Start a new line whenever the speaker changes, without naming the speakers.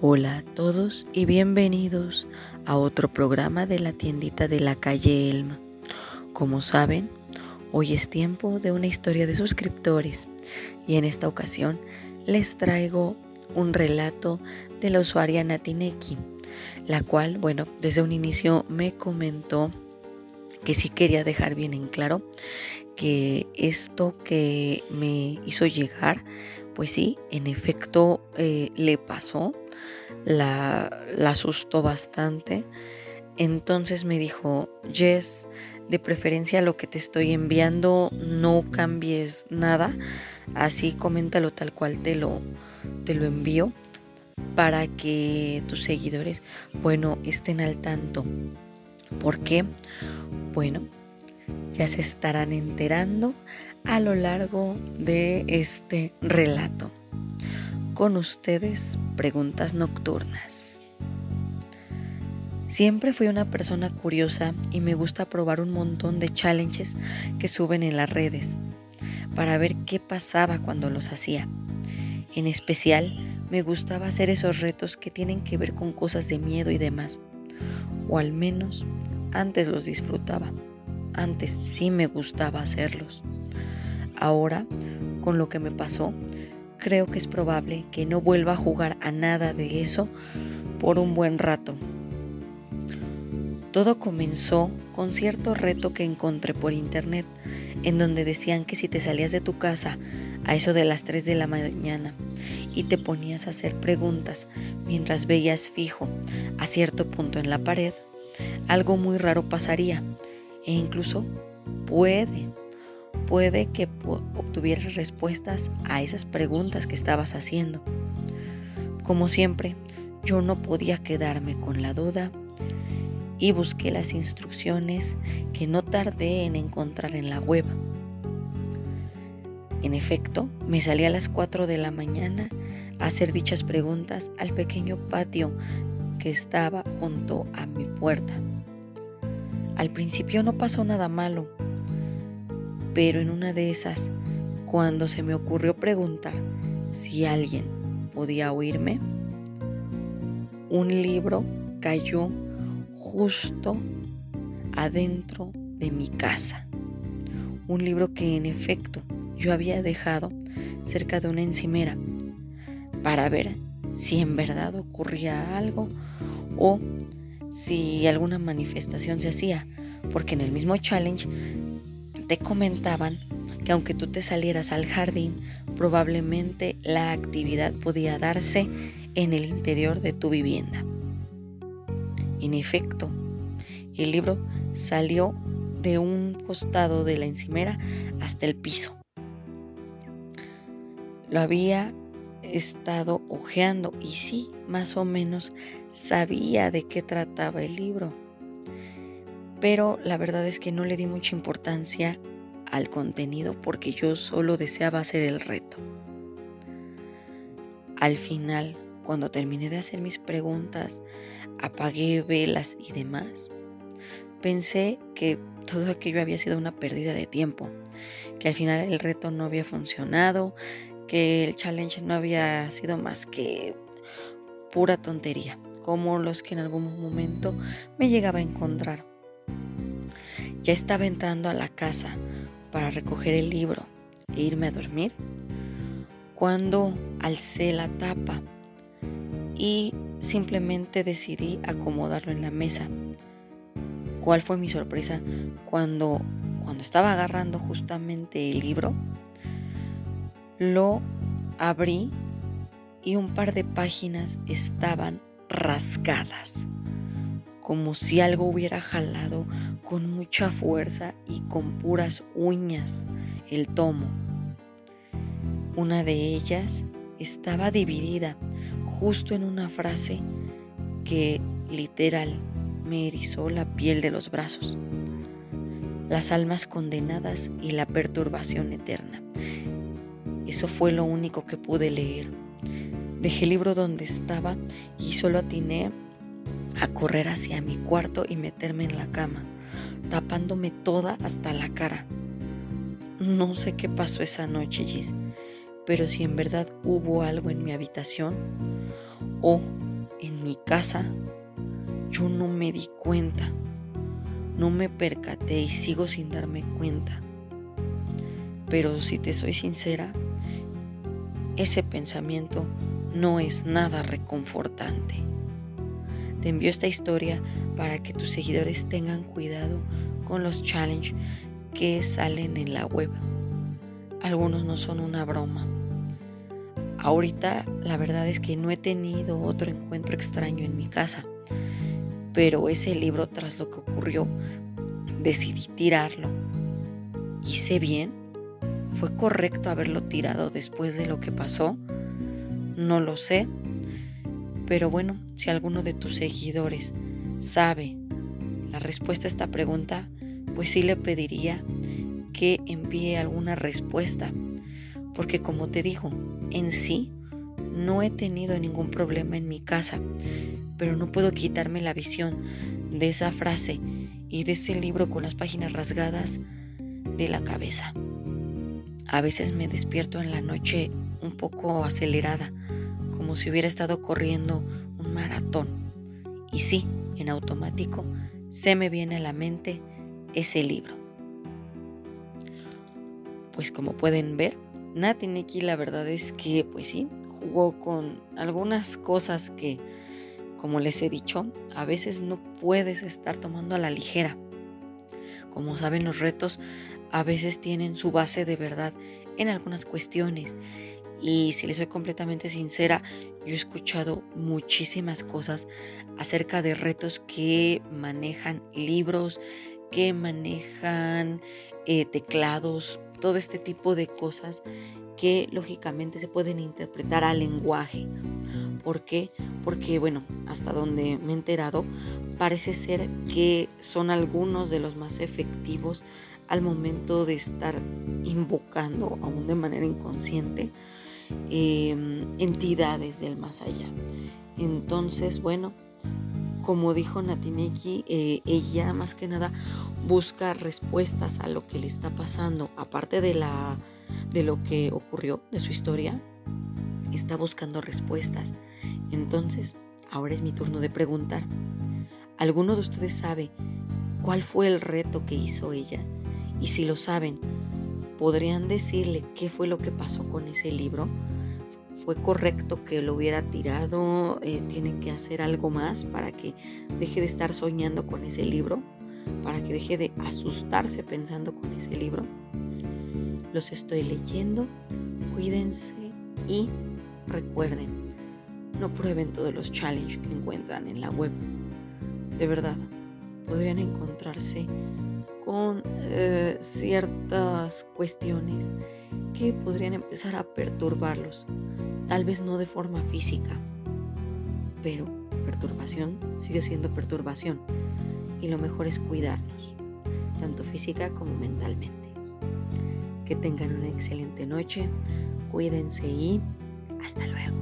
Hola a todos y bienvenidos a otro programa de la tiendita de la calle Elma. Como saben, hoy es tiempo de una historia de suscriptores y en esta ocasión les traigo un relato de la usuaria Natineki, la cual, bueno, desde un inicio me comentó que sí quería dejar bien en claro que esto que me hizo llegar, pues sí, en efecto eh, le pasó, la, la asustó bastante. Entonces me dijo, Jess, de preferencia lo que te estoy enviando, no cambies nada, así coméntalo tal cual te lo, te lo envío para que tus seguidores, bueno, estén al tanto. ¿Por qué? Bueno, ya se estarán enterando a lo largo de este relato. Con ustedes, preguntas nocturnas. Siempre fui una persona curiosa y me gusta probar un montón de challenges que suben en las redes para ver qué pasaba cuando los hacía. En especial, me gustaba hacer esos retos que tienen que ver con cosas de miedo y demás. O al menos antes los disfrutaba. Antes sí me gustaba hacerlos. Ahora, con lo que me pasó, creo que es probable que no vuelva a jugar a nada de eso por un buen rato. Todo comenzó con cierto reto que encontré por internet, en donde decían que si te salías de tu casa a eso de las 3 de la mañana y te ponías a hacer preguntas mientras veías fijo a cierto punto en la pared, algo muy raro pasaría e incluso puede, puede que obtuvieras respuestas a esas preguntas que estabas haciendo. Como siempre, yo no podía quedarme con la duda y busqué las instrucciones que no tardé en encontrar en la web. En efecto, me salí a las 4 de la mañana a hacer dichas preguntas al pequeño patio que estaba junto a mi puerta. Al principio no pasó nada malo, pero en una de esas, cuando se me ocurrió preguntar si alguien podía oírme, un libro cayó justo adentro de mi casa. Un libro que en efecto yo había dejado cerca de una encimera para ver si en verdad ocurría algo o si alguna manifestación se hacía, porque en el mismo challenge te comentaban que aunque tú te salieras al jardín, probablemente la actividad podía darse en el interior de tu vivienda. En efecto, el libro salió de un costado de la encimera hasta el piso. Lo había estado hojeando y sí, más o menos sabía de qué trataba el libro. Pero la verdad es que no le di mucha importancia al contenido porque yo solo deseaba hacer el reto. Al final, cuando terminé de hacer mis preguntas, apagué velas y demás, pensé que todo aquello había sido una pérdida de tiempo, que al final el reto no había funcionado, que el challenge no había sido más que pura tontería, como los que en algún momento me llegaba a encontrar. Ya estaba entrando a la casa para recoger el libro e irme a dormir cuando alcé la tapa y simplemente decidí acomodarlo en la mesa. ¿Cuál fue mi sorpresa cuando cuando estaba agarrando justamente el libro? Lo abrí y un par de páginas estaban rasgadas, como si algo hubiera jalado con mucha fuerza y con puras uñas el tomo. Una de ellas estaba dividida justo en una frase que literal me erizó la piel de los brazos. Las almas condenadas y la perturbación eterna. Eso fue lo único que pude leer. Dejé el libro donde estaba y solo atiné a correr hacia mi cuarto y meterme en la cama, tapándome toda hasta la cara. No sé qué pasó esa noche, Gis, pero si en verdad hubo algo en mi habitación o en mi casa yo no me di cuenta, no me percaté y sigo sin darme cuenta. Pero si te soy sincera, ese pensamiento no es nada reconfortante. Te envío esta historia para que tus seguidores tengan cuidado con los challenges que salen en la web. Algunos no son una broma. Ahorita la verdad es que no he tenido otro encuentro extraño en mi casa, pero ese libro tras lo que ocurrió decidí tirarlo. ¿Hice bien? ¿Fue correcto haberlo tirado después de lo que pasó? No lo sé. Pero bueno, si alguno de tus seguidores sabe la respuesta a esta pregunta, pues sí le pediría que envíe alguna respuesta. Porque como te digo, en sí no he tenido ningún problema en mi casa, pero no puedo quitarme la visión de esa frase y de ese libro con las páginas rasgadas de la cabeza. A veces me despierto en la noche un poco acelerada, como si hubiera estado corriendo un maratón. Y sí, en automático, se me viene a la mente ese libro. Pues como pueden ver, Nati la verdad es que, pues sí, jugó con algunas cosas que, como les he dicho, a veces no puedes estar tomando a la ligera. Como saben, los retos a veces tienen su base de verdad en algunas cuestiones. Y si les soy completamente sincera, yo he escuchado muchísimas cosas acerca de retos que manejan libros, que manejan eh, teclados, todo este tipo de cosas que lógicamente se pueden interpretar al lenguaje. ¿Por qué? Porque, bueno, hasta donde me he enterado, parece ser que son algunos de los más efectivos al momento de estar invocando, aún de manera inconsciente, em, entidades del más allá. Entonces, bueno, como dijo Natineki, eh, ella más que nada busca respuestas a lo que le está pasando, aparte de, la, de lo que ocurrió, de su historia, está buscando respuestas. Entonces, ahora es mi turno de preguntar. ¿Alguno de ustedes sabe cuál fue el reto que hizo ella? Y si lo saben, ¿podrían decirle qué fue lo que pasó con ese libro? ¿Fue correcto que lo hubiera tirado? Eh, ¿Tiene que hacer algo más para que deje de estar soñando con ese libro? ¿Para que deje de asustarse pensando con ese libro? Los estoy leyendo. Cuídense y recuerden, no prueben todos los challenges que encuentran en la web. De verdad, podrían encontrarse con eh, ciertas cuestiones que podrían empezar a perturbarlos. Tal vez no de forma física, pero perturbación sigue siendo perturbación. Y lo mejor es cuidarnos, tanto física como mentalmente. Que tengan una excelente noche, cuídense y hasta luego.